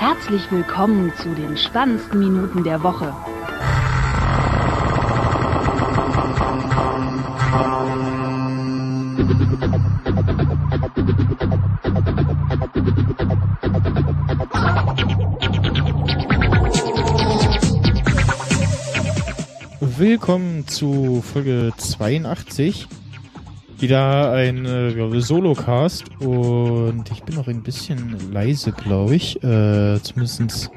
Herzlich willkommen zu den spannendsten Minuten der Woche. Willkommen zu Folge 82. Wieder ein äh, Solocast und ich bin noch ein bisschen leise, glaube ich. Äh, zumindest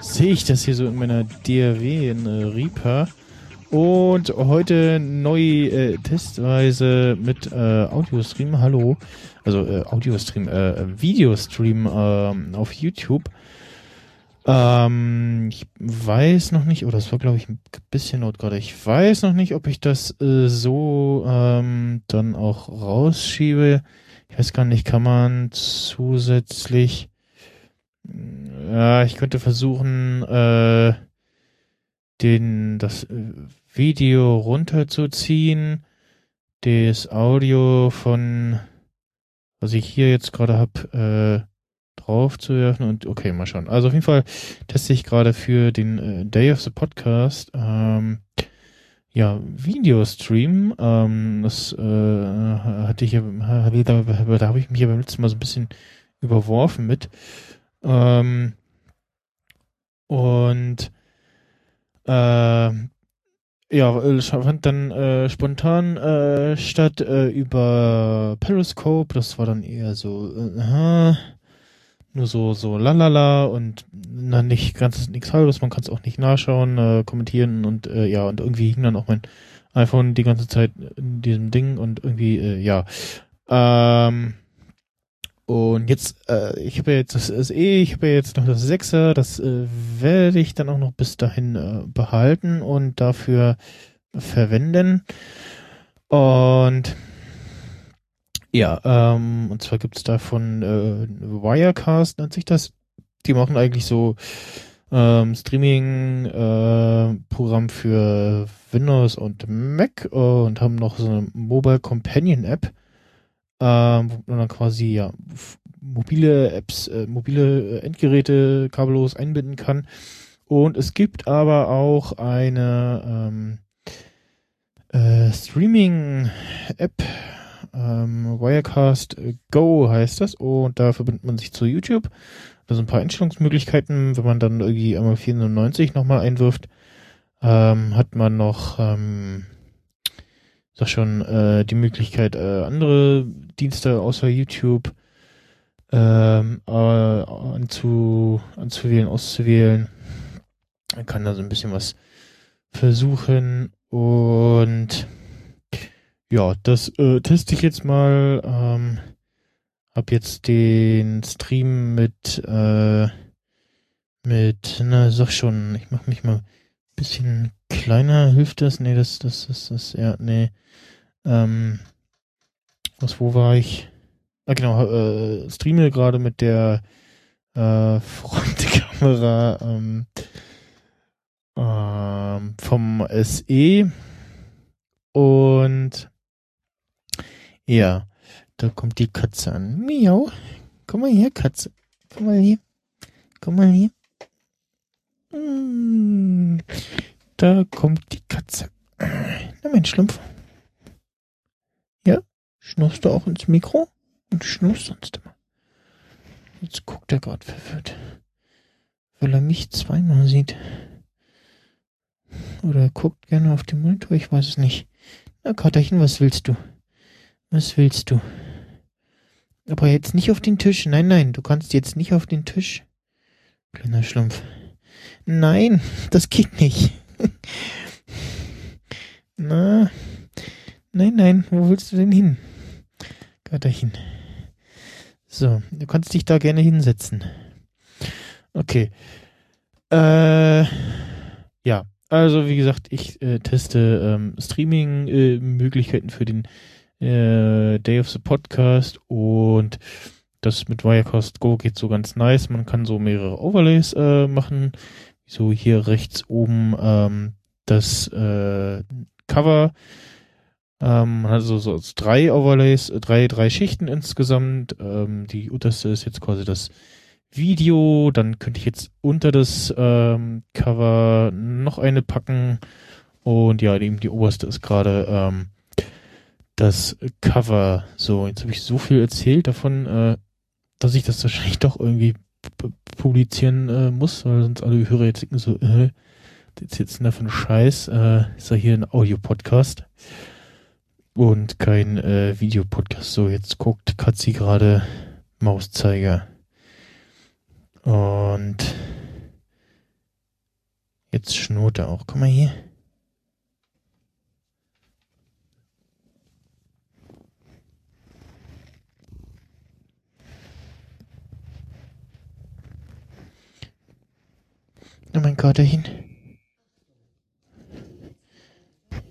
sehe ich das hier so in meiner DRW in äh, Reaper. Und heute neu äh, testweise mit äh, Audiostream. Hallo. Also äh, Audiostream, äh, Videostream äh, auf YouTube. Ähm, ich weiß noch nicht, oder es war glaube ich ein bisschen laut gerade. Ich weiß noch nicht, ob ich das äh, so ähm, dann auch rausschiebe. Ich weiß gar nicht, kann man zusätzlich. Ja, ich könnte versuchen, äh, den das äh, Video runterzuziehen, das Audio von was ich hier jetzt gerade habe, äh, drauf zu werfen und okay, mal schauen. Also auf jeden Fall teste ich gerade für den äh, Day of the Podcast ähm, ja, Videostream. Ähm, das äh, hatte ich ja, da, da habe ich mich ja beim letzten Mal so ein bisschen überworfen mit. Ähm, und äh, ja, fand dann äh, spontan äh, statt äh, über Periscope. Das war dann eher so, äh, nur so so lalala und dann nicht ganz nichts halbes, man kann es auch nicht nachschauen, äh, kommentieren und äh, ja und irgendwie hing dann auch mein iPhone die ganze Zeit in diesem Ding und irgendwie äh, ja. Ähm, und jetzt äh, ich habe ja jetzt das SE, ich habe ja jetzt noch das 6er, das äh, werde ich dann auch noch bis dahin äh, behalten und dafür verwenden. Und ja, ähm, und zwar gibt's da von äh, Wirecast, nennt sich das. Die machen eigentlich so ähm, Streaming-Programm äh, für Windows und Mac und haben noch so eine Mobile Companion App, ähm, wo man dann quasi ja mobile Apps, äh, mobile äh, Endgeräte kabellos einbinden kann. Und es gibt aber auch eine ähm, äh, Streaming-App, ähm, Wirecast Go heißt das und da verbindet man sich zu YouTube. Da sind ein paar Einstellungsmöglichkeiten. Wenn man dann irgendwie einmal 490 nochmal einwirft, ähm, hat man noch, ähm, sag schon, äh, die Möglichkeit, äh, andere Dienste außer YouTube ähm, äh, anzu, anzuwählen, auszuwählen. Man kann da so ein bisschen was versuchen und ja, das äh, teste ich jetzt mal. Ähm, hab jetzt den Stream mit, äh, mit, na, sag schon, ich mach mich mal ein bisschen kleiner. Hilft das? Nee, das, das, das, das, ja, nee. Ähm, was, wo war ich? Ah, genau, äh, streame gerade mit der äh, Frontkamera ähm, ähm, vom SE und ja, da kommt die Katze an. Miau. Komm mal her, Katze. Komm mal hier. Komm mal hier. Mm. Da kommt die Katze. Na, mein Schlumpf. Ja, schnurst du auch ins Mikro? Und schnurst sonst immer. Jetzt guckt er gerade verwirrt. Weil er mich zweimal sieht. Oder er guckt gerne auf den Monitor, ich weiß es nicht. Na, Katerchen, was willst du? Was willst du? Aber jetzt nicht auf den Tisch. Nein, nein, du kannst jetzt nicht auf den Tisch. Kleiner Schlumpf. Nein, das geht nicht. Na. Nein, nein, wo willst du denn hin? Gatterchen. So, du kannst dich da gerne hinsetzen. Okay. Äh, ja, also wie gesagt, ich äh, teste ähm, Streaming-Möglichkeiten äh, für den äh, Day of the Podcast und das mit Wirecast Go geht so ganz nice. Man kann so mehrere Overlays äh, machen. So hier rechts oben ähm, das äh, Cover. Ähm, also so drei Overlays, drei, drei Schichten insgesamt. Ähm, die unterste ist jetzt quasi das Video. Dann könnte ich jetzt unter das ähm, Cover noch eine packen. Und ja, eben die oberste ist gerade ähm, das Cover. So, jetzt habe ich so viel erzählt davon, äh, dass ich das wahrscheinlich doch irgendwie publizieren äh, muss, weil sonst alle Hörer jetzt denken so, äh, jetzt jetzt da für Scheiß, äh, ist ja hier ein Audio-Podcast und kein äh, Videopodcast. So, jetzt guckt Katzi gerade Mauszeiger. Und jetzt schnurrt er auch. Guck mal hier. Oh mein Gott, dahin.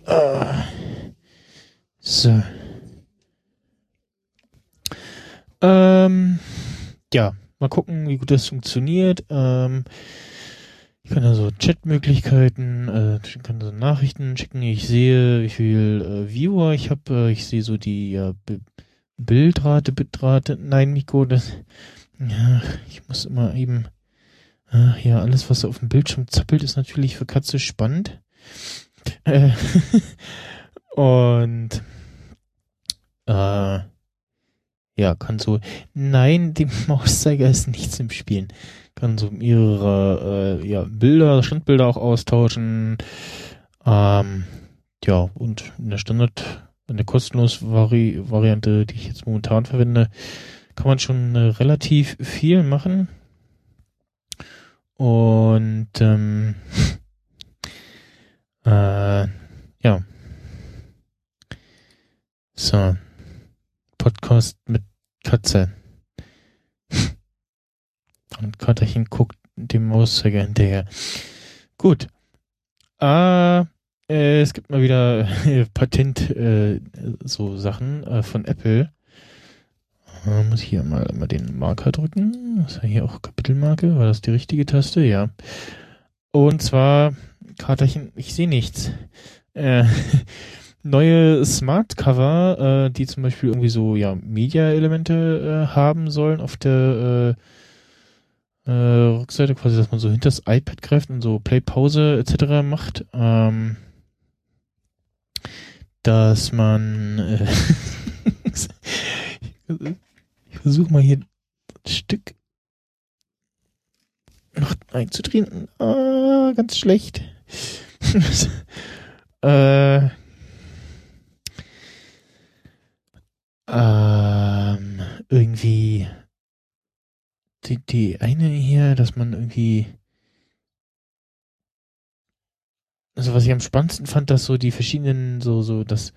Ah. So. Ähm, ja, mal gucken, wie gut das funktioniert. Ähm, ich kann also Chatmöglichkeiten, äh, ich kann so Nachrichten schicken. Ich sehe, wie viel äh, Viewer ich habe. Äh, ich sehe so die ja, Bildrate, Bitrate. Nein, Miko, das. Ja, ich muss immer eben. Ach ja, alles, was auf dem Bildschirm zappelt, ist natürlich für Katze spannend. Äh, und äh, ja, kann so, nein, dem Mauszeiger ist nichts im Spielen. Kann so mehrere äh, ja, Bilder, Standbilder auch austauschen. Ähm, ja, und in der Standard, in der kostenlos Vari Variante, die ich jetzt momentan verwende, kann man schon äh, relativ viel machen. Und ähm, äh, ja. So. Podcast mit Katze. Und Katterchen guckt dem Mauszeiger hinterher. Gut. Äh, äh, es gibt mal wieder äh, Patent äh, so Sachen äh, von Apple. Äh, muss ich hier mal immer den Marker drücken. Ist ja hier auch Kapitelmarke. War das die richtige Taste? Ja. Und zwar, Katerchen, ich sehe nichts. Äh, neue Smart Cover, äh, die zum Beispiel irgendwie so ja Media-Elemente äh, haben sollen auf der äh, äh, Rückseite, quasi, dass man so hinter das iPad greift und so Play-Pause etc. macht. Ähm, dass man äh, versuche mal hier ein Stück noch einzudrehen. Ah, ganz schlecht. äh, ähm, irgendwie die, die eine hier, dass man irgendwie also was ich am spannendsten fand, dass so die verschiedenen so so das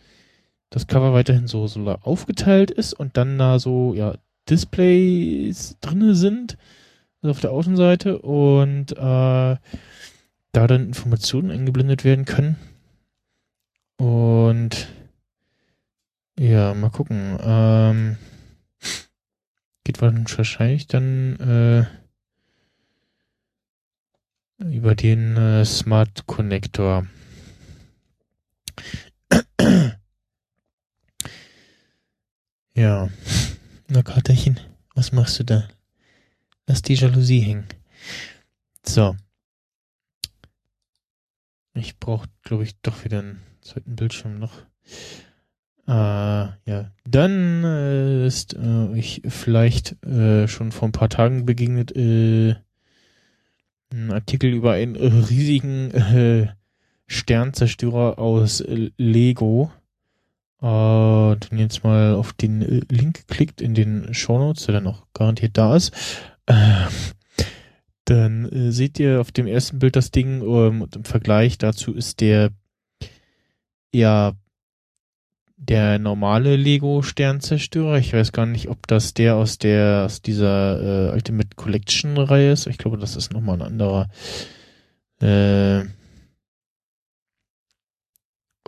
das Cover weiterhin so so aufgeteilt ist und dann da so ja Displays drinne sind also auf der Außenseite und äh, da dann Informationen eingeblendet werden können und ja, mal gucken. Ähm, geht wahrscheinlich dann äh, über den äh, Smart Connector. ja. Na Katerchen, was machst du da? Lass die Jalousie hängen. So. Ich brauche, glaube ich, doch wieder einen zweiten Bildschirm noch. Äh, ja, dann äh, ist äh, ich vielleicht äh, schon vor ein paar Tagen begegnet äh, ein Artikel über einen riesigen äh, Sternzerstörer aus Lego. Äh, dann jetzt mal auf den Link klickt in den Shownotes, der dann auch garantiert da ist. Äh, dann äh, seht ihr auf dem ersten Bild das Ding ähm, und im Vergleich dazu ist der ja der normale Lego Sternzerstörer. Ich weiß gar nicht, ob das der aus der aus dieser äh, Ultimate Collection Reihe ist. Ich glaube, das ist nochmal ein anderer. Äh,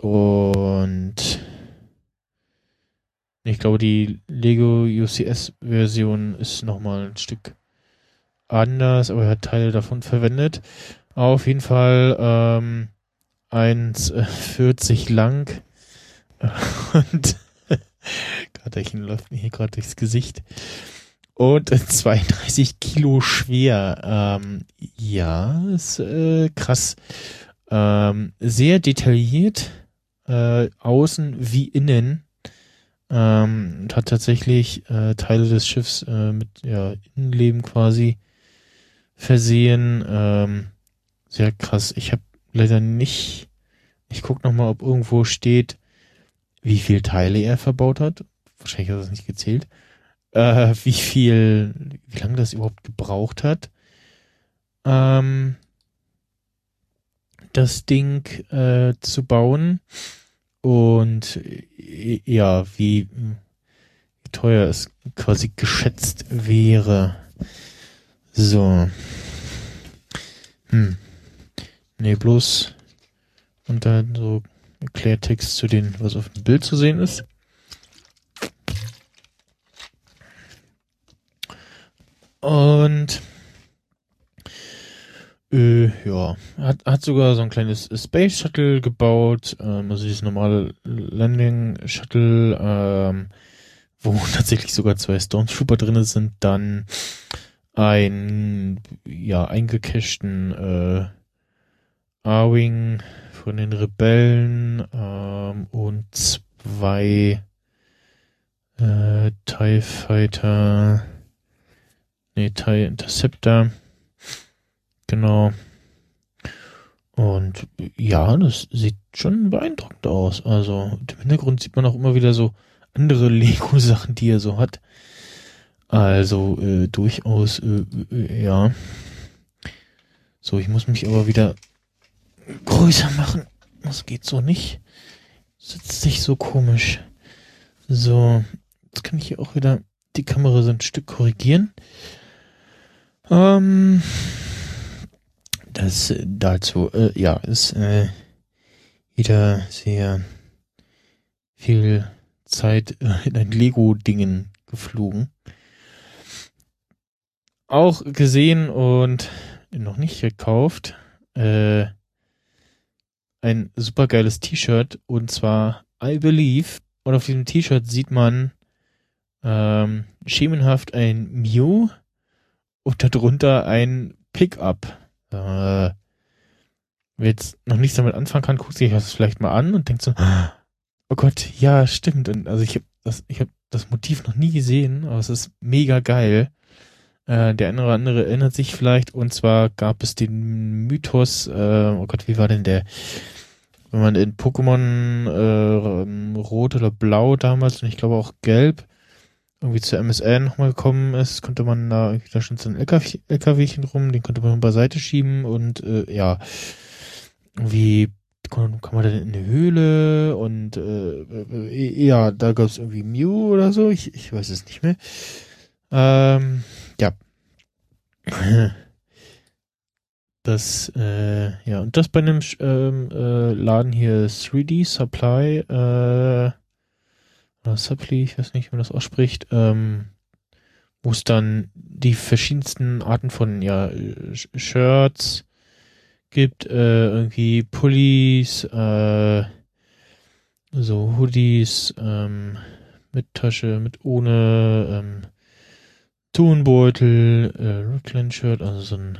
und ich glaube, die Lego UCS Version ist nochmal ein Stück anders, aber er hat Teile davon verwendet. Auf jeden Fall ähm, 1,40 lang und Katerchen läuft mir hier gerade durchs Gesicht. und 32 Kilo schwer. Ähm, ja, ist äh, krass. Ähm, sehr detailliert, äh, außen wie innen. Ähm, und hat tatsächlich äh, Teile des Schiffs äh, mit ja, Innenleben quasi versehen. Ähm, sehr krass. Ich habe leider nicht. Ich guck noch mal, ob irgendwo steht, wie viel Teile er verbaut hat. Wahrscheinlich hat er das nicht gezählt äh, wie viel, wie lange das überhaupt gebraucht hat, ähm, das Ding äh, zu bauen und äh, ja, wie, teuer es quasi geschätzt wäre. So. Hm. Nee, bloß und dann so Erklärtext zu den, was auf dem Bild zu sehen ist. Und äh, ja, hat, hat sogar so ein kleines Space Shuttle gebaut, ähm, also dieses normale Landing Shuttle, ähm, wo tatsächlich sogar zwei Stormtrooper drin sind, dann ein ja eingecachten äh, A-Wing von den Rebellen ähm, und zwei äh, TIE Fighter Nee, TIE Interceptor. Genau. Und ja, das sieht schon beeindruckend aus. Also im Hintergrund sieht man auch immer wieder so andere Lego-Sachen, die er so hat. Also äh, durchaus, äh, äh, ja. So, ich muss mich aber wieder größer machen. Das geht so nicht. Sitzt sich so komisch. So, jetzt kann ich hier auch wieder die Kamera so ein Stück korrigieren. Ähm, das dazu, äh, ja, ist äh, wieder sehr viel Zeit äh, in ein Lego-Dingen geflogen. Auch gesehen und noch nicht gekauft. Äh, ein supergeiles T-Shirt und zwar I Believe. Und auf diesem T-Shirt sieht man ähm, schemenhaft ein Mew und darunter ein Pickup. Äh, jetzt noch nichts damit anfangen kann, guckt sich das vielleicht mal an und denkt so, oh Gott, ja, stimmt. Und also ich habe das, ich das Motiv noch nie gesehen, aber es ist mega geil. Äh, der eine oder andere erinnert sich vielleicht, und zwar gab es den Mythos, äh, oh Gott, wie war denn der? Wenn man in Pokémon äh, Rot oder Blau damals und ich glaube auch Gelb irgendwie zur MSN nochmal gekommen ist, konnte man da da stand so ein LKW, LKWchen rum, den konnte man beiseite schieben und äh, ja, irgendwie kann, kann man dann in eine Höhle und äh, äh ja, da gab es irgendwie Mew oder so, ich, ich weiß es nicht mehr. Ähm, ja. Das, äh, ja, und das bei einem ähm, äh, Laden hier 3D Supply, äh, oder Supply, ich weiß nicht, wie man das ausspricht, ähm, wo es dann die verschiedensten Arten von ja, Shirts gibt, äh, irgendwie Pullis, äh, so Hoodies, ähm, mit Tasche, mit ohne, ähm, Tonbeutel, äh, Rücklin-Shirt, also so ein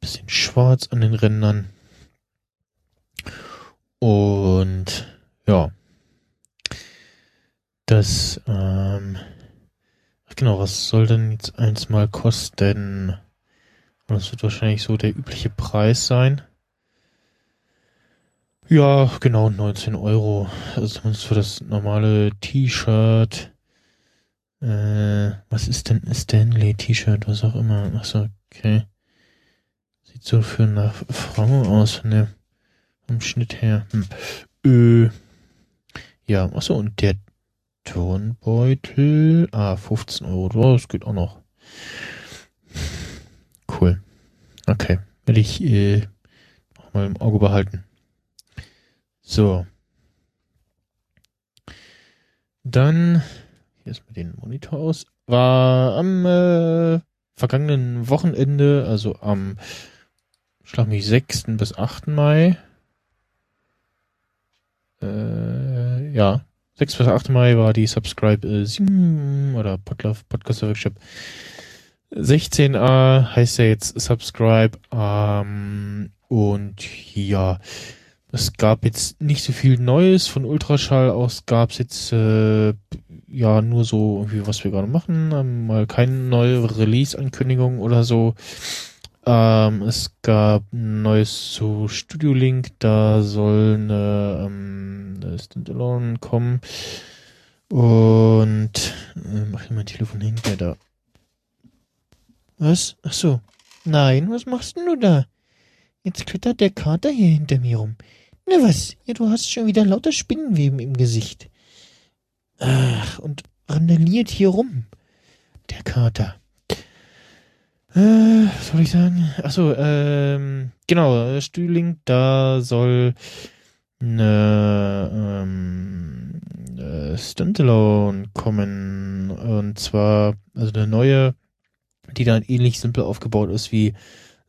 bisschen schwarz an den Rändern. Und ja, das, ähm, genau, was soll denn jetzt eins mal kosten? Das wird wahrscheinlich so der übliche Preis sein. Ja, genau, 19 Euro. Also zumindest für das normale T-Shirt. Äh, was ist denn Stanley T-Shirt, was auch immer. Achso, okay. Sieht so für eine Frau aus, der, vom Schnitt her. Hm. Äh, ja, achso, und der Turnbeutel. Ah, 15 Euro. Das geht auch noch. Cool. Okay. Werde ich äh, noch mal im Auge behalten. So. Dann, hier ist mal den Monitor aus. War am äh, vergangenen Wochenende, also am, schlag mich, 6. bis 8. Mai. Äh, ja, 6 bis 8. Mai war die Subscribe äh, 7 oder Podlove Podcast Workshop 16a heißt ja jetzt Subscribe. Ähm, und ja, es gab jetzt nicht so viel Neues. Von Ultraschall aus gab es jetzt äh, ja nur so irgendwie, was wir gerade machen. Ähm, mal keine neue Release-Ankündigung oder so. Ähm, es gab ein neues zu Studio Link, da soll eine, ähm, Standalone kommen. Und äh, mach ich mein Telefon hin, der da. Was? Ach so. Nein, was machst denn du da? Jetzt klettert der Kater hier hinter mir rum. Na was? Ja, du hast schon wieder lauter Spinnenweben im Gesicht. Ach, und randaliert hier rum. Der Kater. Äh, was soll ich sagen? Achso, ähm, genau, Stühling, da soll eine ähm, äh, Standalone kommen. Und zwar, also eine neue, die dann ähnlich simpel aufgebaut ist wie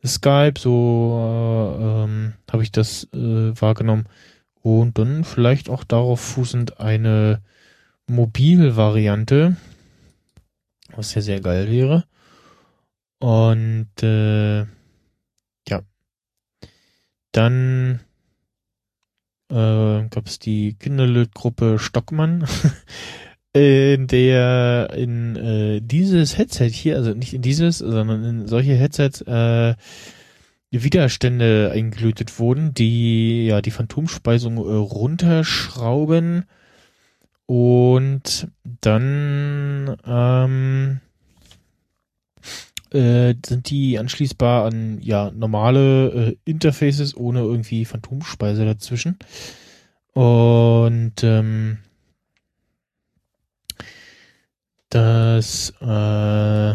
Skype, so äh, ähm, habe ich das äh, wahrgenommen. Und dann vielleicht auch darauf fußend eine Mobilvariante, was ja sehr geil wäre. Und äh, ja, dann äh, gab es die Kinderlötgruppe Stockmann, in der in äh, dieses Headset hier, also nicht in dieses, sondern in solche Headsets äh, Widerstände eingelötet wurden, die ja die Phantomspeisung äh, runterschrauben. Und dann ähm, äh, sind die anschließbar an ja normale äh, Interfaces ohne irgendwie Phantomspeise dazwischen. Und ähm, das äh,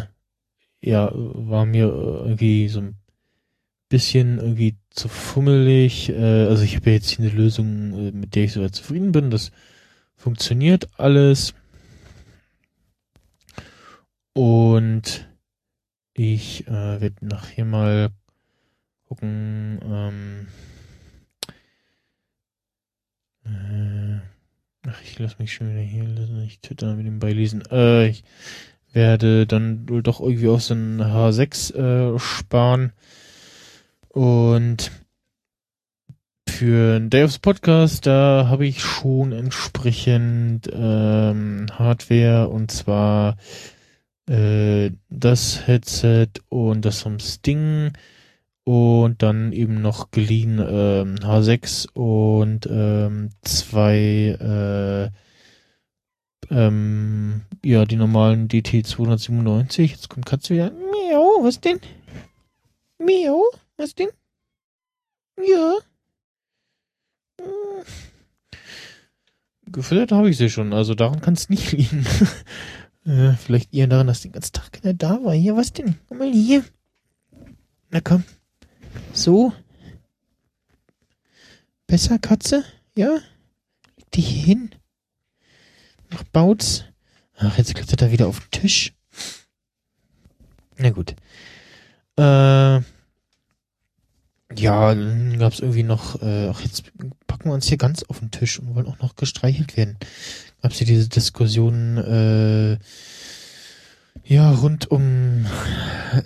ja war mir irgendwie so ein bisschen irgendwie zu fummelig. Äh, also ich habe ja jetzt hier eine Lösung, äh, mit der ich soweit zufrieden bin. Das funktioniert alles. Und ich äh, werde nachher mal gucken. Ähm, äh, ach, ich lasse mich schon wieder hier lesen. Ich Twitter mit dem beilesen. Äh, ich werde dann wohl doch irgendwie auf so einen H6 äh, sparen. Und für ein Day of Podcast, da habe ich schon entsprechend ähm, Hardware und zwar das Headset und das vom Sting und dann eben noch geliehen ähm, H6 und ähm, zwei äh, ähm, ja die normalen DT 297. Jetzt kommt Katze wieder. Miau, was denn? Miau, was denn? Ja. Hm. Gefüttert habe ich sie schon, also daran kann es nicht liegen. Äh, vielleicht eher daran, dass den ganzen Tag keiner da war. Hier, was denn? Komm mal hier. Na komm. So. Besser, Katze? Ja? Leg dich hier hin. Noch Bautz. Ach, jetzt klettert er wieder auf den Tisch. Na gut. Äh, ja, dann gab es irgendwie noch, äh, ach, jetzt packen wir uns hier ganz auf den Tisch und wollen auch noch gestreichelt werden. Gab es hier diese Diskussion, äh, ja, rund um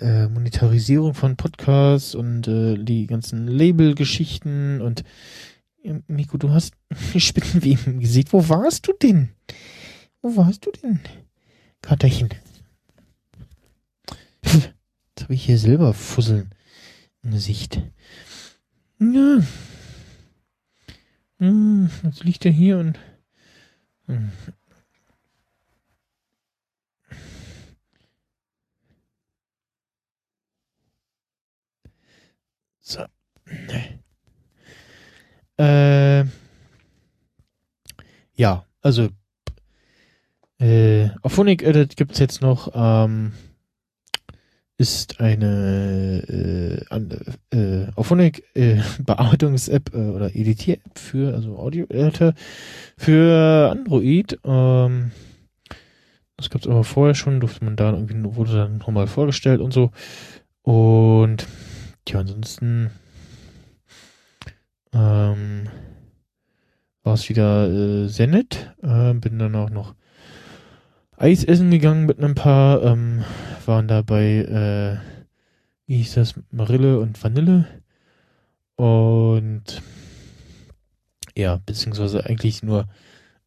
äh, Monetarisierung von Podcasts und äh, die ganzen Label-Geschichten und ja, Miko, du hast Spinnenweben gesehen. Wo warst du denn? Wo warst du denn? Katerchen. Jetzt habe ich hier Silberfusseln im Gesicht. Ja. Hm, jetzt liegt er hier und. Hm. So. Äh, ja, also äh, auf Phonic Edit gibt's jetzt noch ähm, ist eine äh, äh, Auphonic äh, Bearbeitungs-App äh, oder Editier-App für, also Audio-Editor für Android. Ähm, das gab es aber vorher schon, durfte man da irgendwie, wurde dann nochmal vorgestellt und so. Und ja, ansonsten ähm, war es wieder äh, sehr nett. Äh, bin dann auch noch Eis essen gegangen mit einem Paar. Ähm, waren da bei, äh, wie hieß das, Marille und Vanille. Und ja, beziehungsweise eigentlich nur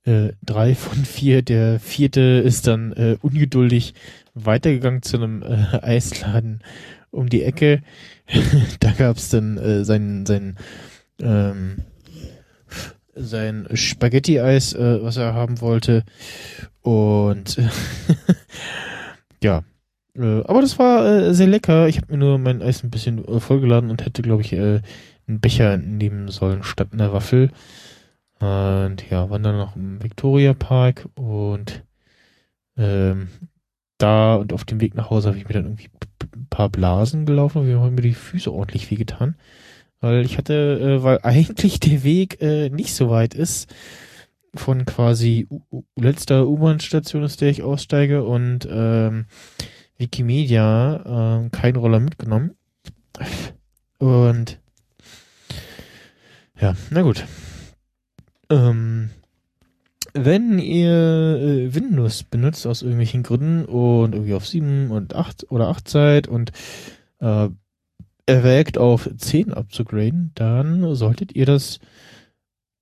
äh, drei von vier. Der vierte ist dann äh, ungeduldig weitergegangen zu einem äh, Eisladen um die Ecke. da gab's dann äh, sein, sein, ähm, sein Spaghetti-Eis, äh, was er haben wollte. Und ja, äh, aber das war äh, sehr lecker. Ich habe mir nur mein Eis ein bisschen äh, vollgeladen und hätte, glaube ich, äh, einen Becher nehmen sollen statt einer Waffel. Und ja, waren dann noch im Victoria Park und ähm, da und auf dem Weg nach Hause habe ich mir dann irgendwie ein paar Blasen gelaufen und wir haben mir die Füße ordentlich wehgetan. Weil ich hatte, äh, weil eigentlich der Weg äh, nicht so weit ist, von quasi letzter U-Bahn-Station ist, der ich aussteige und ähm, Wikimedia äh, keinen Roller mitgenommen. Und ja, na gut. Ähm, wenn ihr äh, Windows benutzt aus irgendwelchen Gründen und irgendwie auf 7 und 8 oder 8 seid und äh, erwägt auf 10 abzugraden, dann solltet ihr das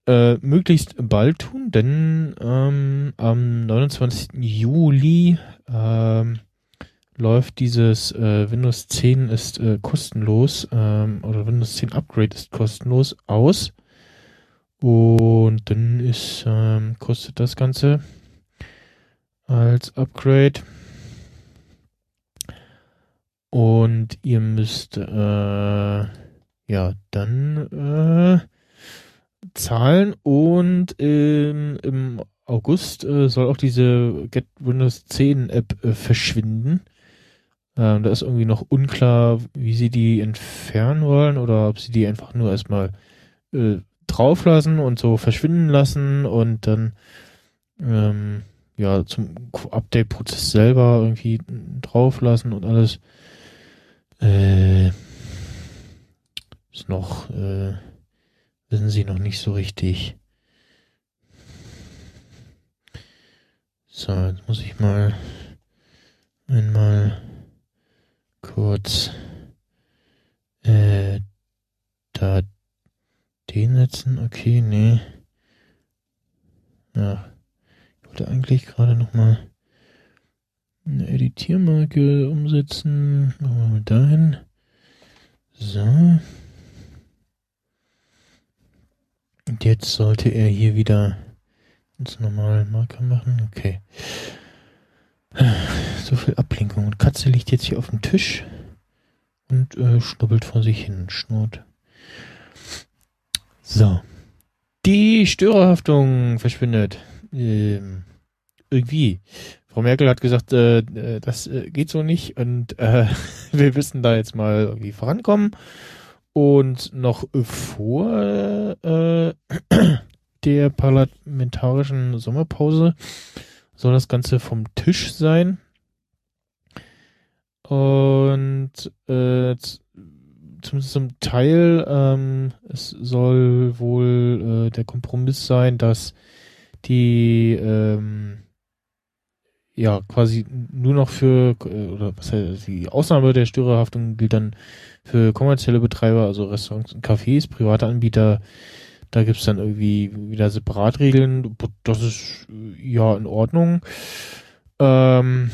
äh, möglichst bald tun, denn ähm, am 29. Juli ähm, läuft dieses äh, Windows 10 ist äh, kostenlos ähm, oder Windows 10 Upgrade ist kostenlos aus. Und dann ist, ähm, kostet das Ganze als Upgrade. Und ihr müsst, äh, ja, dann, äh, zahlen und im August äh, soll auch diese Get Windows 10 App äh, verschwinden. Ähm, da ist irgendwie noch unklar, wie sie die entfernen wollen oder ob sie die einfach nur erstmal äh, drauflassen und so verschwinden lassen und dann ähm, ja zum Update-Prozess selber irgendwie drauflassen und alles. Äh, ist noch, äh, wissen sie noch nicht so richtig. So, jetzt muss ich mal einmal kurz äh, da den setzen. Okay, nee. Ja, ich wollte eigentlich gerade noch mal eine Editiermarke umsetzen. Machen wir mal dahin. So. Und jetzt sollte er hier wieder ins normale Marker machen. Okay. So viel Ablenkung. Und Katze liegt jetzt hier auf dem Tisch und äh, schnubbelt vor sich hin. Schnurrt. So. Die Störerhaftung verschwindet. Ähm, irgendwie. Frau Merkel hat gesagt, äh, äh das äh, geht so nicht und äh, wir müssen da jetzt mal irgendwie vorankommen. Und noch vor äh, der parlamentarischen Sommerpause soll das Ganze vom Tisch sein. Und äh, zumindest zum Teil, ähm, es soll wohl äh, der Kompromiss sein, dass die ähm, ja quasi nur noch für äh, oder was heißt die Ausnahme der Störerhaftung gilt dann für kommerzielle Betreiber, also Restaurants und Cafés, private Anbieter, da gibt's dann irgendwie wieder Separatregeln. Das ist äh, ja in Ordnung. Ähm,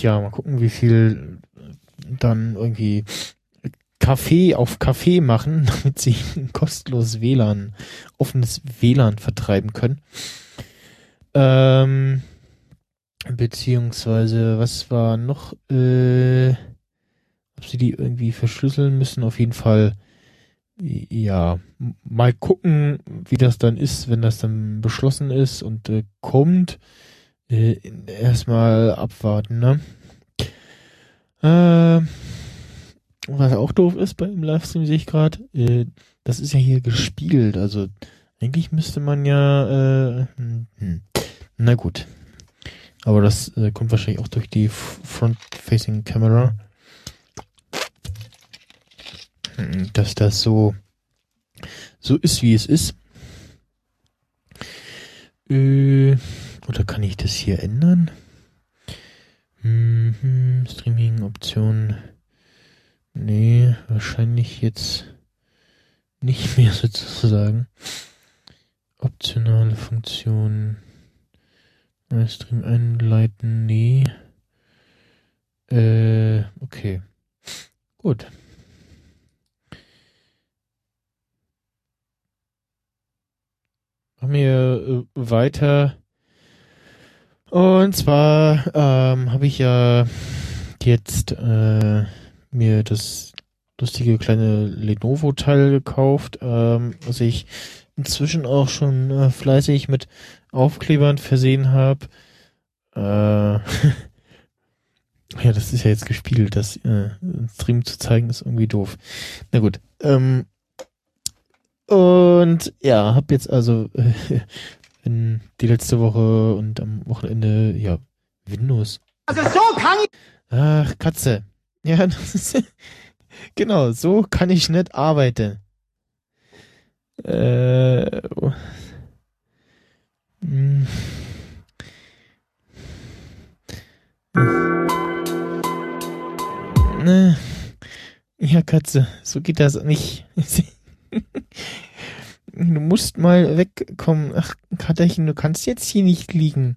tja, mal gucken, wie viel dann irgendwie Kaffee auf Kaffee machen, damit sie kostenlos WLAN, offenes WLAN vertreiben können. Ähm, beziehungsweise, was war noch, äh, ob sie die irgendwie verschlüsseln müssen, auf jeden Fall ja, mal gucken, wie das dann ist, wenn das dann beschlossen ist und äh, kommt. Äh, erstmal abwarten, ne? Äh, was auch doof ist beim Livestream, sehe ich gerade, äh, das ist ja hier gespiegelt. Also eigentlich müsste man ja, äh, hm, hm. na gut. Aber das äh, kommt wahrscheinlich auch durch die Front-Facing Camera. Hm, dass das so, so ist, wie es ist. Äh, oder kann ich das hier ändern? Mhm, Streaming-Optionen. Nee, wahrscheinlich jetzt nicht mehr sozusagen. Optionale Funktionen. Stream einleiten, nee. Äh, okay. Gut. Machen wir äh, weiter. Und zwar ähm, habe ich ja jetzt äh, mir das lustige kleine Lenovo-Teil gekauft, ähm, was ich inzwischen auch schon äh, fleißig mit Aufklebern versehen habe. Äh, ja, das ist ja jetzt gespielt, das äh, Stream zu zeigen ist irgendwie doof. Na gut. Ähm, und ja, hab jetzt also äh, in die letzte Woche und am Wochenende ja Windows. Also so kann ich. Ach Katze. Ja, das ist genau so kann ich nicht arbeiten. Äh, hm. Ne. Ja, Katze, so geht das nicht. du musst mal wegkommen. Ach, Katerchen, du kannst jetzt hier nicht liegen.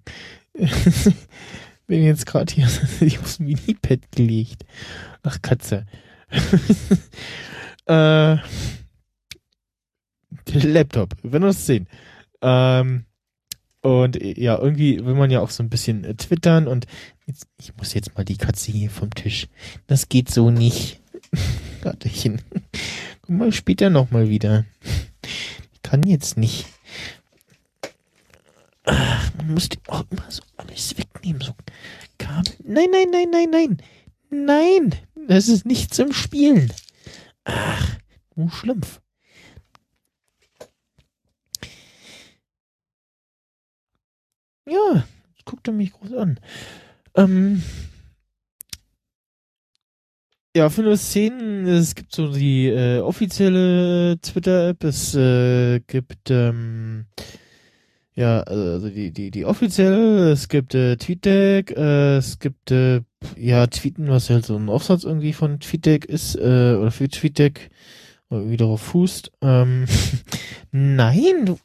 Bin jetzt gerade hier ich aufs Mini-Pad gelegt. Ach, Katze. äh, Laptop, Windows 10. Ähm, und ja, irgendwie will man ja auch so ein bisschen äh, twittern und jetzt, ich muss jetzt mal die Katze hier vom Tisch. Das geht so nicht. Gatterchen. Komm mal später nochmal wieder. Kann jetzt nicht. Man muss auch immer so alles wegnehmen. So Kabel. Nein, nein, nein, nein, nein. Nein, das ist nicht zum Spielen. Ach, du Schlumpf. Ja, guckt er mich groß an. Ähm, ja, für nur Szenen, es gibt so die äh, offizielle Twitter-App, es äh, gibt ähm, ja, also die, die, die offizielle, es gibt äh, TweetDeck, äh, es gibt äh, ja Tweeten, was halt so ein Aufsatz irgendwie von TweetDeck ist, äh, oder für TweetDeck, oder wie darauf fußt. Ähm, nein, du,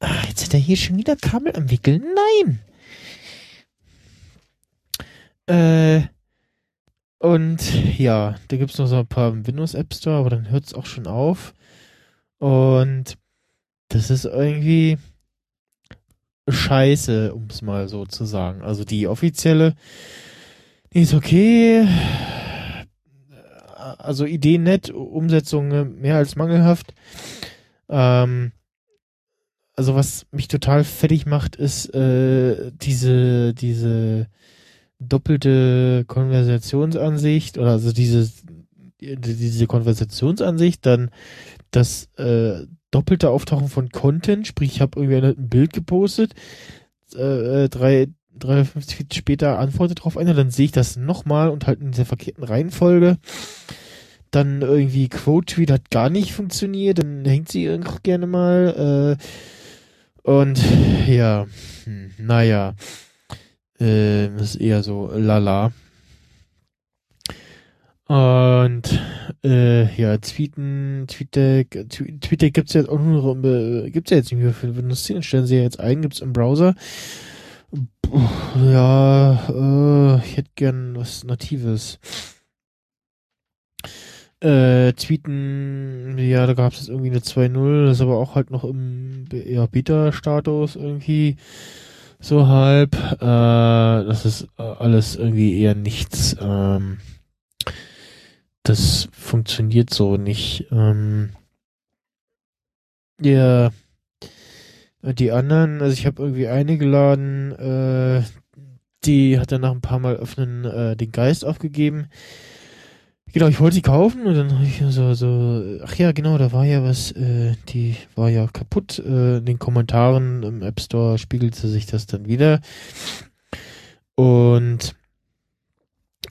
ah, jetzt hat er hier schon wieder Kabel am Wickeln, nein! Äh, und ja, da gibt's noch so ein paar Windows App Store, aber dann hört's auch schon auf. Und das ist irgendwie scheiße, um es mal so zu sagen. Also die offizielle, die ist okay. Also Idee nett, Umsetzung mehr als mangelhaft. Ähm, also was mich total fertig macht, ist äh, diese, diese doppelte Konversationsansicht oder also diese, diese Konversationsansicht, dann das äh, doppelte Auftauchen von Content, sprich ich habe irgendwie ein Bild gepostet, äh, äh drei, 350 Feet später antwortet drauf einer, dann sehe ich das nochmal und halt in dieser verkehrten Reihenfolge. Dann irgendwie Quote-Tweet hat gar nicht funktioniert, dann hängt sie irgendwie gerne mal. Äh, und ja, hm, naja. Äh, ist eher so lala. Und äh, ja, Tweeten, TweetDeck, TweetDeck gibt's ja jetzt auch nur äh, gibt's ja jetzt nicht mehr für Windows 10, stellen sie ja jetzt ein, gibt's im Browser. Ja, äh, ich hätte gern was Natives. Äh, Tweeten, ja, da gab's jetzt irgendwie eine 2.0, das ist aber auch halt noch im ja, Beta-Status irgendwie so halb. Äh, das ist äh, alles irgendwie eher nichts. Ähm, das funktioniert so nicht. Ähm, ja, die anderen, also ich habe irgendwie eine geladen, äh, die hat dann nach ein paar Mal öffnen äh, den Geist aufgegeben. Genau, ich wollte sie kaufen und dann habe ich so, so, ach ja, genau, da war ja was, äh, die war ja kaputt. Äh, in den Kommentaren im App Store spiegelte sich das dann wieder. Und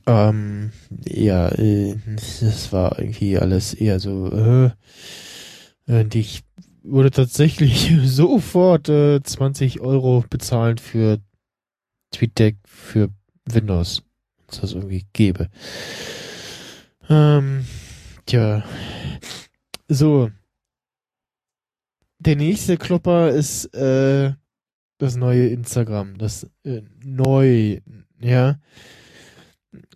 ähm, ja, äh, das war irgendwie alles eher so, äh, und ich würde tatsächlich sofort äh, 20 Euro bezahlen für TweetDeck für Windows, es das irgendwie gäbe. Ähm, tja. So. Der nächste Klopper ist äh, das neue Instagram. Das äh, neu, ja.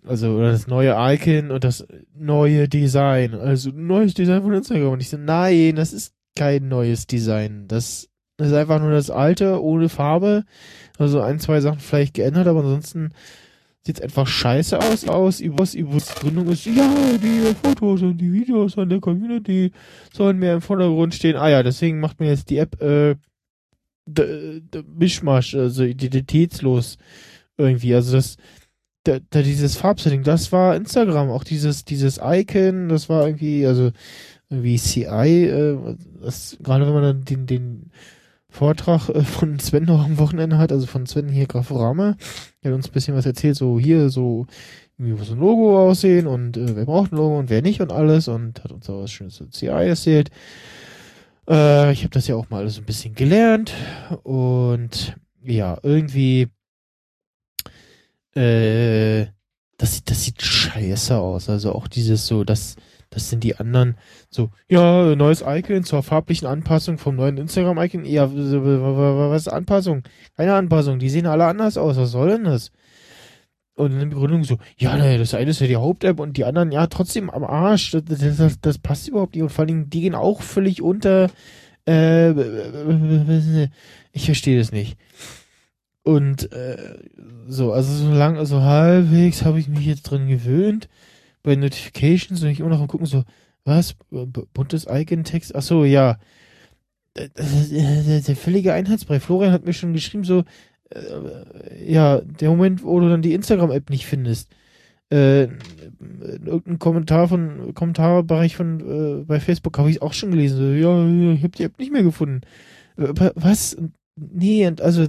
Also das neue Icon und das neue Design. Also neues Design von Instagram. Und ich so, nein, das ist kein neues Design. Das ist einfach nur das alte, ohne Farbe. Also ein, zwei Sachen vielleicht geändert, aber ansonsten sieht einfach scheiße aus. aus. Übers, übers Gründung ist, ja, die Fotos und die Videos von der Community sollen mehr im Vordergrund stehen. Ah ja, deswegen macht mir jetzt die App äh, Mischmasch, also identitätslos irgendwie. Also das, da, da dieses Farbsetting, das war Instagram, auch dieses, dieses Icon, das war irgendwie, also irgendwie CI, äh, das, gerade wenn man dann den, den Vortrag äh, von Sven noch am Wochenende hat, also von Sven hier Graforama, der hat uns ein bisschen was erzählt, so hier, so, wie muss ein Logo aussehen und äh, wer braucht ein Logo und wer nicht und alles und hat uns auch was Schönes zu CI erzählt. Äh, ich habe das ja auch mal alles ein bisschen gelernt und ja, irgendwie äh, das das sieht scheiße aus. Also auch dieses so, das, das sind die anderen so, ja, neues Icon zur farblichen Anpassung vom neuen Instagram-Icon. Ja, was ist Anpassung? Keine Anpassung, die sehen alle anders aus. Was soll denn das? Und in der Begründung so, ja, ne, das eine ist ja die Haupt-App und die anderen, ja, trotzdem am Arsch. Das, das, das passt überhaupt nicht. Und vor allen Dingen, die gehen auch völlig unter. Äh, ich verstehe das nicht. Und äh, so, also so lang, also halbwegs habe ich mich jetzt drin gewöhnt. Bei Notifications und ich immer noch gucken, so, was? Buntes Icon-Text? Ach so, ja. Der, der völlige Einheitsbrei. Florian hat mir schon geschrieben, so, äh, ja, der Moment, wo du dann die Instagram-App nicht findest. Äh, irgendein Kommentar von Kommentarbereich von äh, bei Facebook habe ich auch schon gelesen. So, ja, ich habe die App nicht mehr gefunden. Äh, was? Nee, also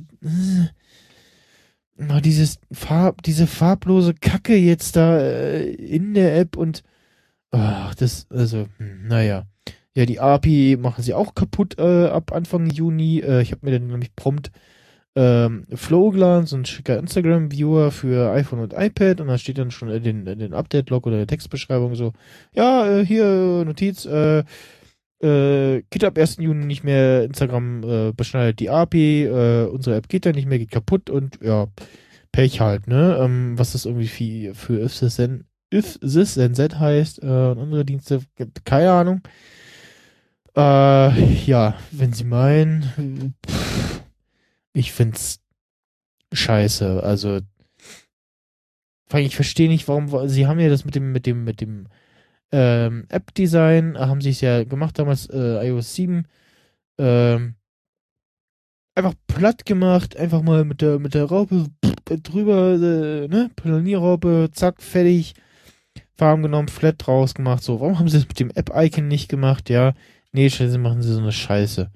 oh, dieses Farb, diese farblose Kacke jetzt da äh, in der App und ach, das, also, hm, naja. Ja, die API machen sie auch kaputt äh, ab Anfang Juni. Äh, ich habe mir dann nämlich prompt ähm, Flowglan, so ein schicker Instagram-Viewer für iPhone und iPad und da steht dann schon in den, den Update-Log oder der Textbeschreibung so, ja, äh, hier Notiz, äh, äh, geht ab 1. Juni nicht mehr, Instagram äh, beschneidet die API, äh, unsere App geht da nicht mehr, geht kaputt und ja, Pech halt, ne? Ähm, was das irgendwie für, für if this then, if this then that heißt äh, und andere Dienste, keine Ahnung. Äh, ja, wenn Sie meinen, pff, ich find's scheiße, also ich verstehe nicht, warum, sie haben ja das mit dem, mit dem, mit dem ähm, App-Design, haben sie es ja gemacht damals, äh, iOS 7. Ähm, einfach platt gemacht, einfach mal mit der, mit der Raupe drüber, äh, ne, Planierraupe, zack, fertig. Farben genommen, flat draus gemacht, so. Warum haben sie das mit dem App-Icon nicht gemacht? Ja, nee, scheiße, machen sie so eine Scheiße.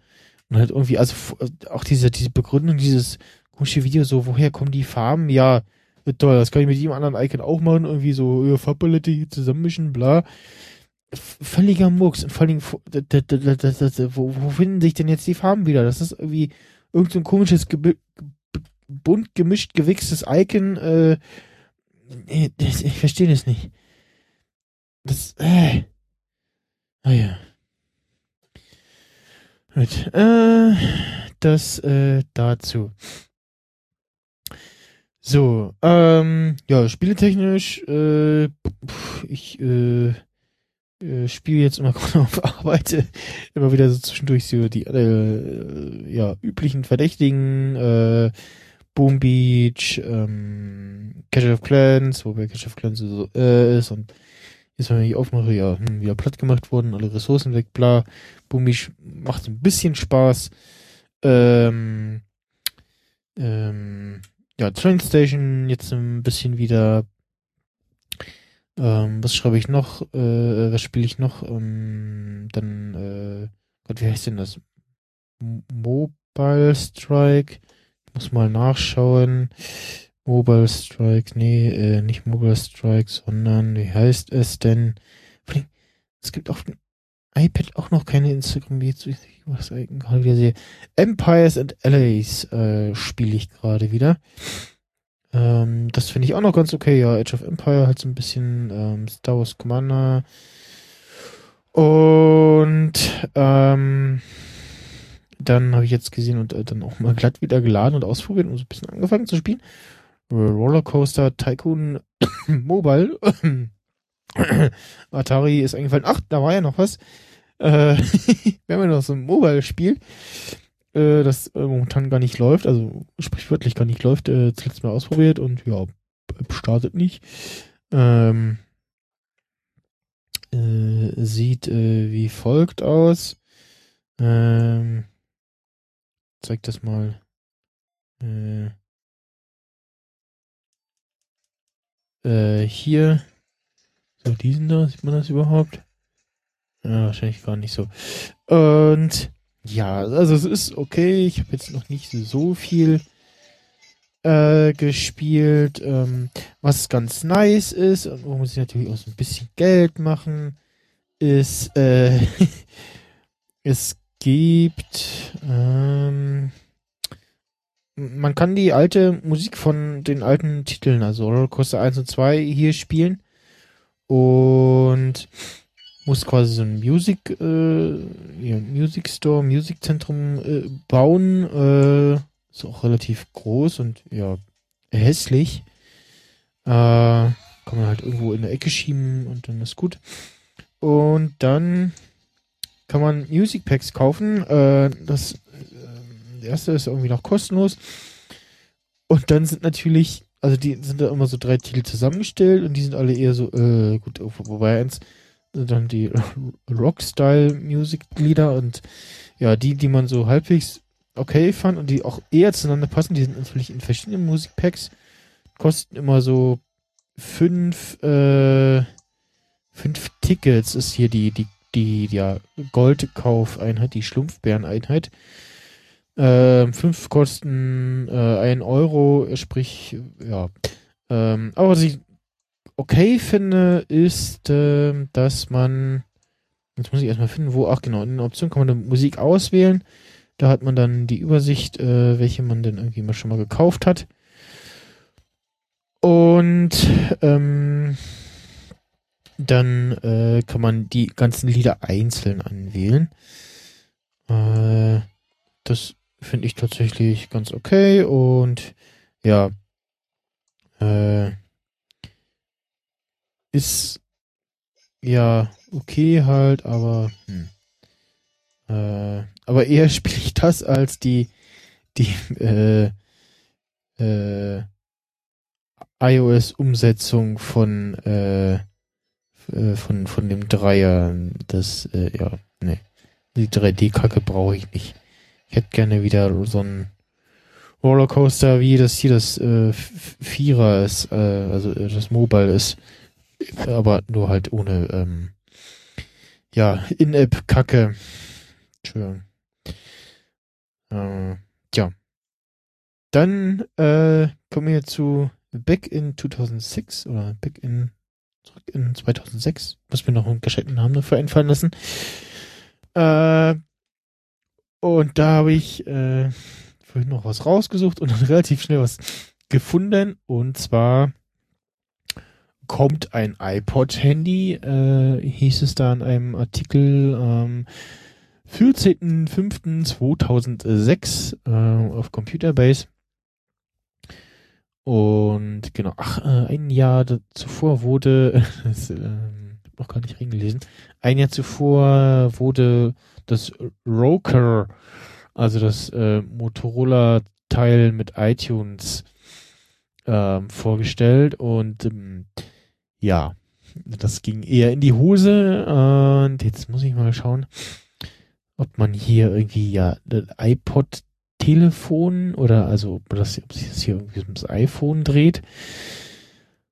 Und halt irgendwie, also auch diese, diese Begründung, dieses komische Video, so, woher kommen die Farben? Ja, toll, das kann ich mit jedem anderen Icon auch machen, irgendwie so Farbpalette hier zusammenmischen, bla. Völliger Murks. Und vor allem, wo, wo finden sich denn jetzt die Farben wieder? Das ist irgendwie irgend so ein komisches, bunt gemischt, gewichstes Icon. Äh, ich verstehe das nicht. Das, äh. Naja. Ah, Gut. Äh, das äh, dazu. So, ähm, ja, spieletechnisch, äh, ich äh, äh, spiele jetzt immer gerade auf Arbeit immer wieder so zwischendurch so die äh, ja, üblichen Verdächtigen, äh, Boom Beach, ähm, Clash of Clans, wobei Clash of Clans so äh, ist und jetzt wenn ich aufmache, ja, hm, wieder platt gemacht worden, alle Ressourcen weg, bla. Boom Beach macht ein bisschen Spaß. Ähm, ähm, ja, Train Station jetzt ein bisschen wieder. Ähm, was schreibe ich noch? Äh, was spiele ich noch? Ähm, dann, äh, Gott, wie heißt denn das? Mobile Strike. Ich muss mal nachschauen. Mobile Strike, nee, äh, nicht Mobile Strike, sondern wie heißt es denn? Es gibt auch iPad auch noch keine Instagram, jetzt was ich gerade wieder sehe. Empires and Allies äh, spiele ich gerade wieder. Ähm, das finde ich auch noch ganz okay. Ja, Age of Empire halt so ein bisschen ähm, Star Wars Commander. Und ähm, dann habe ich jetzt gesehen und äh, dann auch mal glatt wieder geladen und ausprobiert und so ein bisschen angefangen zu spielen. Rollercoaster Tycoon Mobile. Atari ist eingefallen. Ach, da war ja noch was. Äh, wir haben ja noch so ein Mobile-Spiel, äh, das äh, momentan gar nicht läuft, also sprichwörtlich gar nicht läuft, äh, das letzte Mal ausprobiert und ja, startet nicht. Ähm, äh, sieht äh, wie folgt aus. Ähm, zeig das mal. Äh, äh, hier. So, diesen da, sieht man das überhaupt? Ja, wahrscheinlich gar nicht so. Und ja, also es ist okay. Ich habe jetzt noch nicht so viel äh, gespielt. Ähm, was ganz nice ist, und wo muss ich natürlich auch so ein bisschen Geld machen, ist, äh, es gibt, ähm, man kann die alte Musik von den alten Titeln, also Rollercoaster 1 und 2 hier spielen. Und muss quasi so ein Music, äh, ja, Music Store, Music Zentrum äh, bauen. Äh, ist auch relativ groß und ja, hässlich. Äh, kann man halt irgendwo in der Ecke schieben und dann ist gut. Und dann kann man Music Packs kaufen. Äh, das äh, erste ist irgendwie noch kostenlos. Und dann sind natürlich, also die sind da immer so drei Titel zusammengestellt und die sind alle eher so, äh, gut, wobei eins dann die Rock-Style-Music-Lieder und ja, die, die man so halbwegs okay fand und die auch eher zueinander passen, die sind natürlich in verschiedenen Musikpacks, kosten immer so fünf, äh, fünf Tickets ist hier die, die, die, ja, Goldkaufeinheit, die Schlumpfbäreneinheit. Ähm, fünf kosten äh, ein Euro, sprich, ja. Ähm, aber was ich okay finde, ist, äh, dass man, jetzt muss ich erstmal finden, wo, ach genau, in der Option kann man eine Musik auswählen. Da hat man dann die Übersicht, äh, welche man denn irgendwie mal schon mal gekauft hat. Und ähm, dann äh, kann man die ganzen Lieder einzeln anwählen. Äh, das finde ich tatsächlich ganz okay und ja, äh, ist ja okay halt, aber hm. äh, aber eher spiele ich das als die die äh, äh, iOS-Umsetzung von äh, äh, von von dem Dreier. Das äh, ja nee die 3D-Kacke brauche ich nicht. Hätte gerne wieder so ein Rollercoaster, wie das hier das äh, Vierer ist, äh, also äh, das Mobile ist aber nur halt ohne, ähm, ja, In-App-Kacke. Entschuldigung. Äh, ja. Dann äh, kommen wir zu Back in 2006 oder Back in zurück in 2006. Muss mir noch einen gescheiten Namen dafür einfallen lassen. Äh, und da habe ich äh, vorhin noch was rausgesucht und dann relativ schnell was gefunden. Und zwar kommt ein iPod-Handy, äh, hieß es da in einem Artikel am 14.05.2006 äh, auf Computerbase. Und genau, ach, äh, ein Jahr zuvor wurde, das, äh, noch gar nicht reingelesen, ein Jahr zuvor wurde das Roker, also das äh, Motorola-Teil mit iTunes, ähm, vorgestellt und ähm, ja, das ging eher in die Hose. Und jetzt muss ich mal schauen, ob man hier irgendwie ja das iPod-Telefon oder also ob, das, ob sich das hier irgendwie ums iPhone dreht.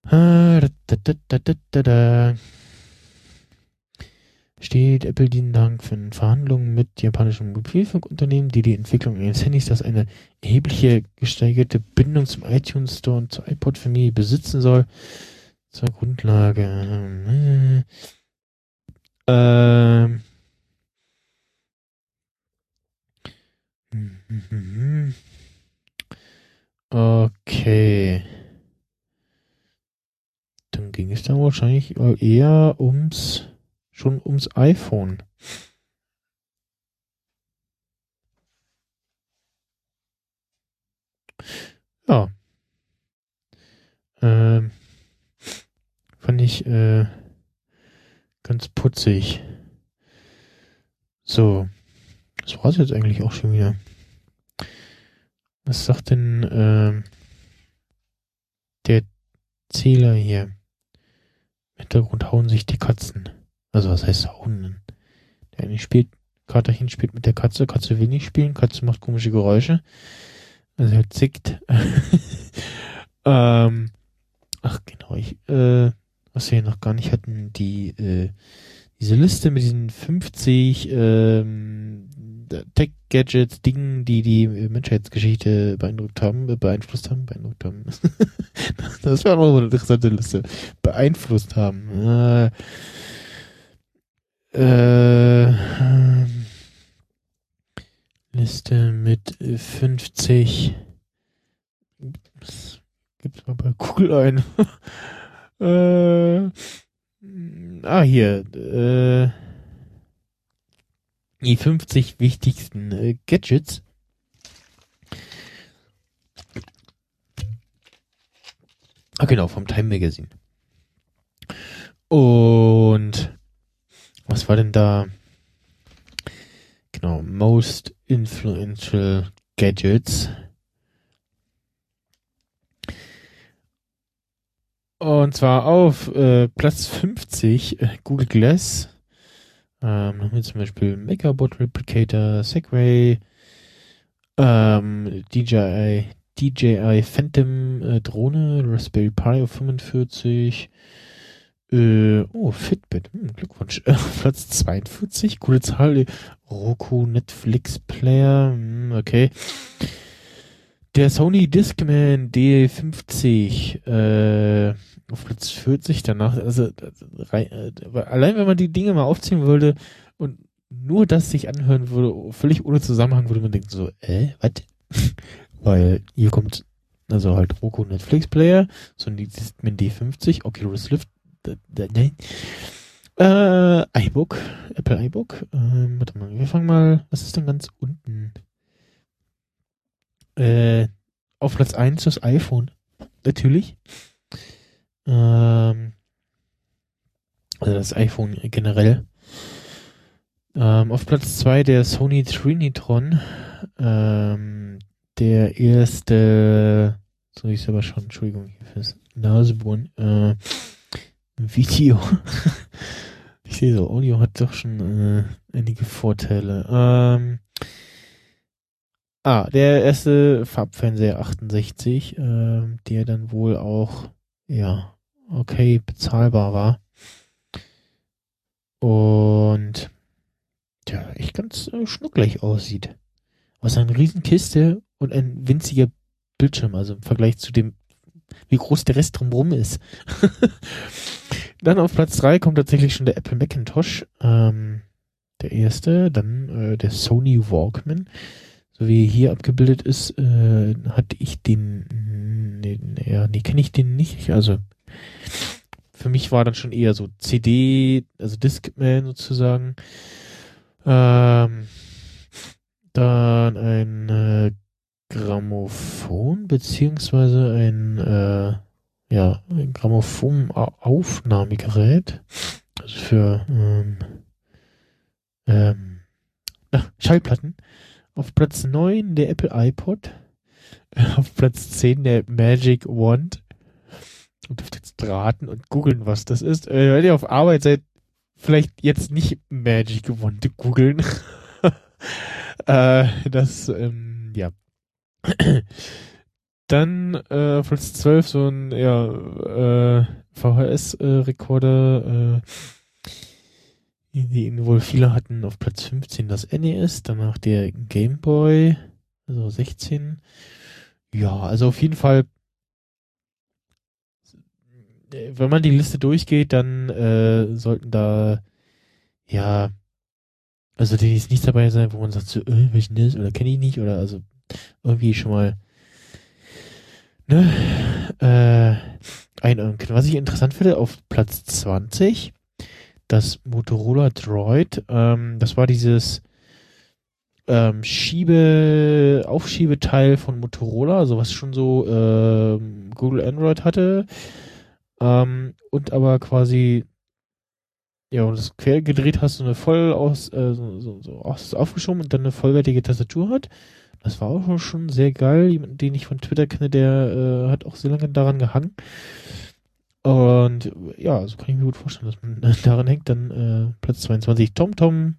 Ah, da, da, da, steht Apple Ihnen Dank für Verhandlungen mit japanischen Mobilfunkunternehmen, die die Entwicklung ihres Handys, das eine erhebliche gesteigerte Bindung zum iTunes Store und zur iPod-Familie besitzen soll, zur Grundlage. Ähm, äh, äh, Okay. Dann ging es dann wahrscheinlich eher ums schon ums iPhone. Ja. Ähm, fand ich äh, ganz putzig. So. Das war's jetzt eigentlich auch schon wieder. Was sagt denn äh, der Zähler hier? Im Hintergrund hauen sich die Katzen. Also was heißt hauen? Der eine spielt, Katerchen spielt mit der Katze, Katze will nicht spielen, Katze macht komische Geräusche. Also er zickt. ähm, ach genau, ich, äh, was wir noch gar nicht hatten, die, äh, diese Liste mit diesen 50 ähm, Tech-Gadgets, Dingen, die die Menschheitsgeschichte beeindruckt haben, äh, beeinflusst haben, beeindruckt haben. das wäre auch eine interessante Liste. Beeinflusst haben. Äh, äh, Liste mit 50. Gibt's mal bei Google ein. äh, ah, hier. Äh, die 50 wichtigsten äh, Gadgets. Ah, genau, vom Time Magazine. Und was war denn da? Genau, Most Influential Gadgets. Und zwar auf äh, Platz 50 äh, Google Glass. Ähm, wir zum Beispiel Megabot Replicator, Segway, ähm, DJI, DJI Phantom äh, Drohne, Raspberry Pi auf 45, äh, oh, Fitbit, hm, Glückwunsch, äh, Platz 42, coole Zahl, Roku Netflix Player, hm, okay. Der Sony Discman D50, äh, auf Platz 40 danach, also äh, allein wenn man die Dinge mal aufziehen würde und nur das sich anhören würde, völlig ohne Zusammenhang, würde man denken so, äh, was? Weil hier kommt also halt Roku Netflix Player, so ein Discman D50, Oculus nein. Äh, iBook, Apple iBook. Ähm, warte mal, wir fangen mal, was ist denn ganz unten? Äh, auf Platz 1 das iPhone. Natürlich. Ähm, also das iPhone generell. Ähm, auf Platz 2 der Sony Trinitron. Ähm, der erste, so ich aber schon, Entschuldigung hier fürs Nasebohren, äh, Video. ich sehe so, Audio hat doch schon äh, einige Vorteile. Ähm, ah, der erste Farbfernseher 68, äh, der dann wohl auch, ja, okay bezahlbar war. Und ja, echt ganz äh, schnucklig aussieht. Was eine Riesenkiste und ein winziger Bildschirm, also im Vergleich zu dem, wie groß der Rest drumherum ist. dann auf Platz 3 kommt tatsächlich schon der Apple Macintosh, ähm, der erste, dann äh, der Sony Walkman. So wie hier abgebildet ist, äh, hatte ich den, nee, ja, nee, kenne ich den nicht. Also für mich war dann schon eher so CD, also Discman sozusagen. Ähm, dann ein äh, Grammophon, beziehungsweise ein, äh, ja, ein Grammophon-Aufnahmegerät. Also für ähm, ähm, ach, Schallplatten. Auf Platz 9 der Apple iPod. Auf Platz 10 der Magic Wand. Und dürft jetzt raten und googeln, was das ist. Äh, wenn ihr auf Arbeit seid, vielleicht jetzt nicht Magic Wand googeln. äh, das, ähm, ja. Dann äh, Platz 12 so ein ja, äh, VHS-Rekorder, äh, die ihn wohl viele hatten auf Platz 15 das NES, danach der Game Boy, also 16. Ja, also auf jeden Fall wenn man die Liste durchgeht, dann äh, sollten da ja Also die ist nicht dabei sein, wo man sagt so, äh, was ist? Oder kenne ich nicht? Oder also irgendwie schon mal ne? Äh, ein, was ich interessant finde, auf Platz 20, das Motorola Droid, ähm, das war dieses ähm, Schiebe, Aufschiebeteil von Motorola, also was schon so ähm, Google Android hatte. Ähm, und aber quasi ja, und das quer gedreht hast, so eine voll aus, äh, so, so, so aufgeschoben und dann eine vollwertige Tastatur hat. Das war auch schon sehr geil. Jemand, den ich von Twitter kenne, der äh, hat auch sehr lange daran gehangen. Und ja, so kann ich mir gut vorstellen, dass man daran hängt. Dann äh, Platz 22 TomTom.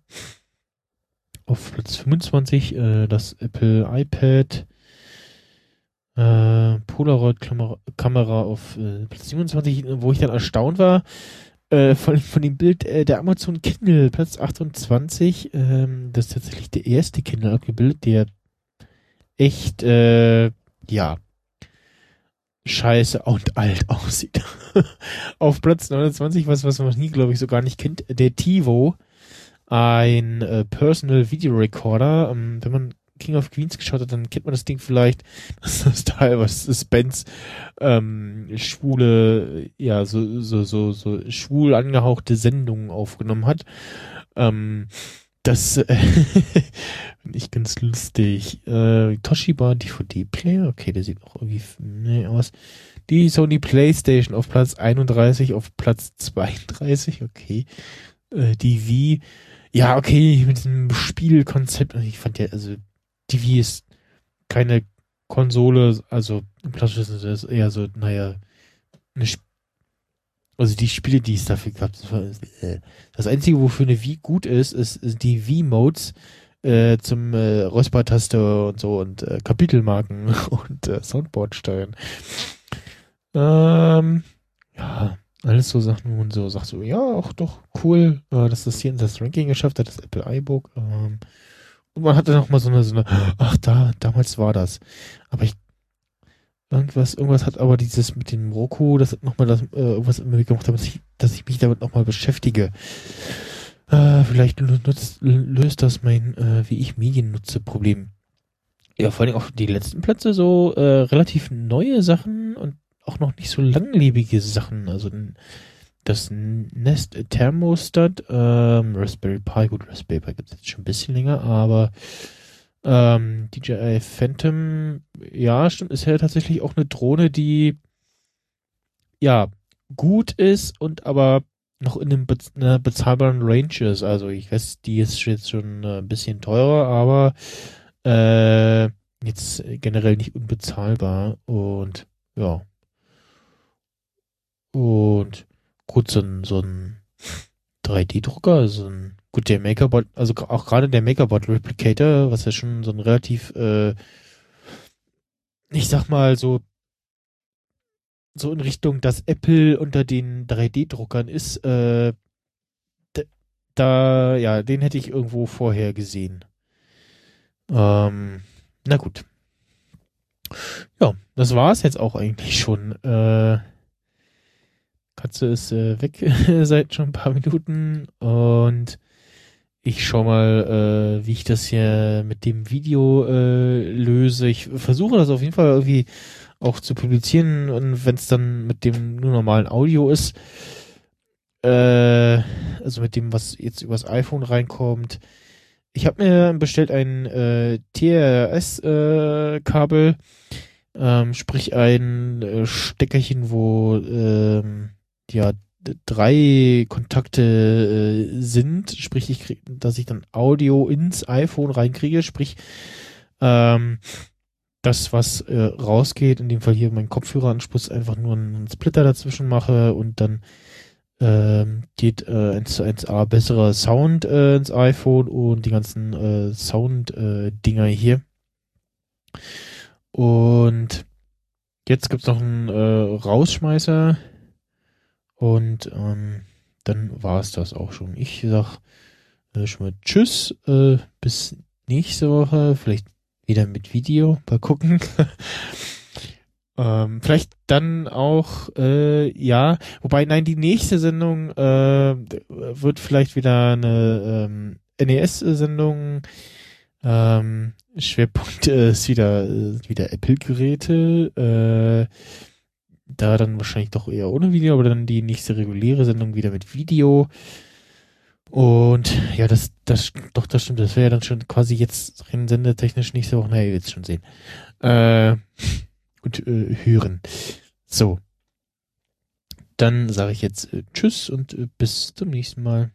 Auf Platz 25 äh, das Apple iPad. Äh, Polaroid-Kamera auf äh, Platz 27, wo ich dann erstaunt war, äh, von, von dem Bild äh, der Amazon Kindle, Platz 28. Ähm, das ist tatsächlich der erste Kindle abgebildet, der echt, äh, ja, scheiße und alt aussieht. Auf Platz 29, was, was man nie, glaube ich, so gar nicht kennt, der TiVo, ein äh, Personal Video Recorder. Ähm, wenn man King of Queens geschaut hat, dann kennt man das Ding vielleicht. Das ist das Teil, was Spence ähm, schwule, ja, so, so, so, so schwul angehauchte Sendungen aufgenommen hat. Ähm, das äh, nicht ganz lustig. Äh, Toshiba DVD-Player, okay, der sieht auch irgendwie nee, aus. Die Sony PlayStation auf Platz 31, auf Platz 32, okay. Äh, die Wii, ja, okay, mit diesem Spielkonzept, ich fand ja, also die Wii ist keine Konsole, also im klassischen Sinne ist eher so, naja, eine Sp also die Spiele, die es dafür gab, äh, das Einzige, wofür eine Wii gut ist, ist, ist die Wii-Modes äh, zum äh, Räuspertaste und so und äh, Kapitelmarken und äh, Soundboard steuern. Ähm, ja, alles so Sachen und so sagst du, ja, auch doch cool, äh, dass das hier in das Ranking geschafft hat, das Apple iBook. Ähm, und man hatte noch mal so eine, so eine, ach da, damals war das. Aber ich Irgendwas, irgendwas hat aber dieses mit dem Roku, das hat nochmal das, äh, irgendwas gemacht, dass ich, dass ich mich damit nochmal beschäftige. Äh, vielleicht nutzt, löst das mein, äh, wie ich Medien nutze, Problem. Ja, vor allem auch die letzten Plätze so äh, relativ neue Sachen und auch noch nicht so langlebige Sachen. Also das Nest Thermostat, ähm, Raspberry Pi, gut, Raspberry Pi gibt es jetzt schon ein bisschen länger, aber ähm, DJI Phantom, ja, stimmt, ist ja tatsächlich auch eine Drohne, die ja gut ist und aber noch in einem Be einer bezahlbaren Range ist. Also ich weiß, die ist jetzt schon äh, ein bisschen teurer, aber äh, jetzt generell nicht unbezahlbar und ja. Und gut, so ein, so ein 3D-Drucker, so ein Gut, der Makerbot, also auch gerade der Makerbot Replicator, was ja schon so ein relativ, äh, ich sag mal so, so in Richtung, dass Apple unter den 3D-Druckern ist, äh, da, ja, den hätte ich irgendwo vorher gesehen. Ähm, na gut. Ja, das war es jetzt auch eigentlich schon. Äh, Katze ist äh, weg seit schon ein paar Minuten und ich schau mal, äh, wie ich das hier mit dem Video äh, löse. Ich versuche das auf jeden Fall irgendwie auch zu publizieren und wenn es dann mit dem nur normalen Audio ist, äh, also mit dem, was jetzt übers iPhone reinkommt. Ich habe mir bestellt ein äh, TRS-Kabel, äh, ähm, sprich ein äh, Steckerchen, wo ähm, ja drei Kontakte äh, sind, sprich, ich krieg, dass ich dann Audio ins iPhone reinkriege, sprich, ähm, das, was äh, rausgeht, in dem Fall hier mein Kopfhöreranschluss, einfach nur einen Splitter dazwischen mache und dann ähm, geht äh, 1 zu 1a besserer Sound äh, ins iPhone und die ganzen äh, Sound-Dinger äh, hier. Und jetzt gibt's noch einen äh, Rausschmeißer und ähm, dann war es das auch schon. Ich sag äh, schon mal Tschüss, äh, bis nächste Woche, vielleicht wieder mit Video, mal gucken. ähm, vielleicht dann auch, äh, ja, wobei, nein, die nächste Sendung äh, wird vielleicht wieder eine ähm, NES-Sendung. Ähm, Schwerpunkt äh, ist wieder, äh, wieder Apple-Geräte. Äh, da dann wahrscheinlich doch eher ohne Video, aber dann die nächste reguläre Sendung wieder mit Video. Und ja, das, das, doch, das stimmt. Das wäre ja dann schon quasi jetzt rein sendetechnisch nächste Woche. Naja, ihr werdet schon sehen. Äh, und äh, hören. So. Dann sage ich jetzt äh, Tschüss und äh, bis zum nächsten Mal.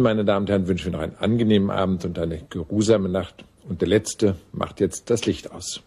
Meine Damen und Herren, wünschen wir noch einen angenehmen Abend und eine geruhsame Nacht. Und der Letzte macht jetzt das Licht aus.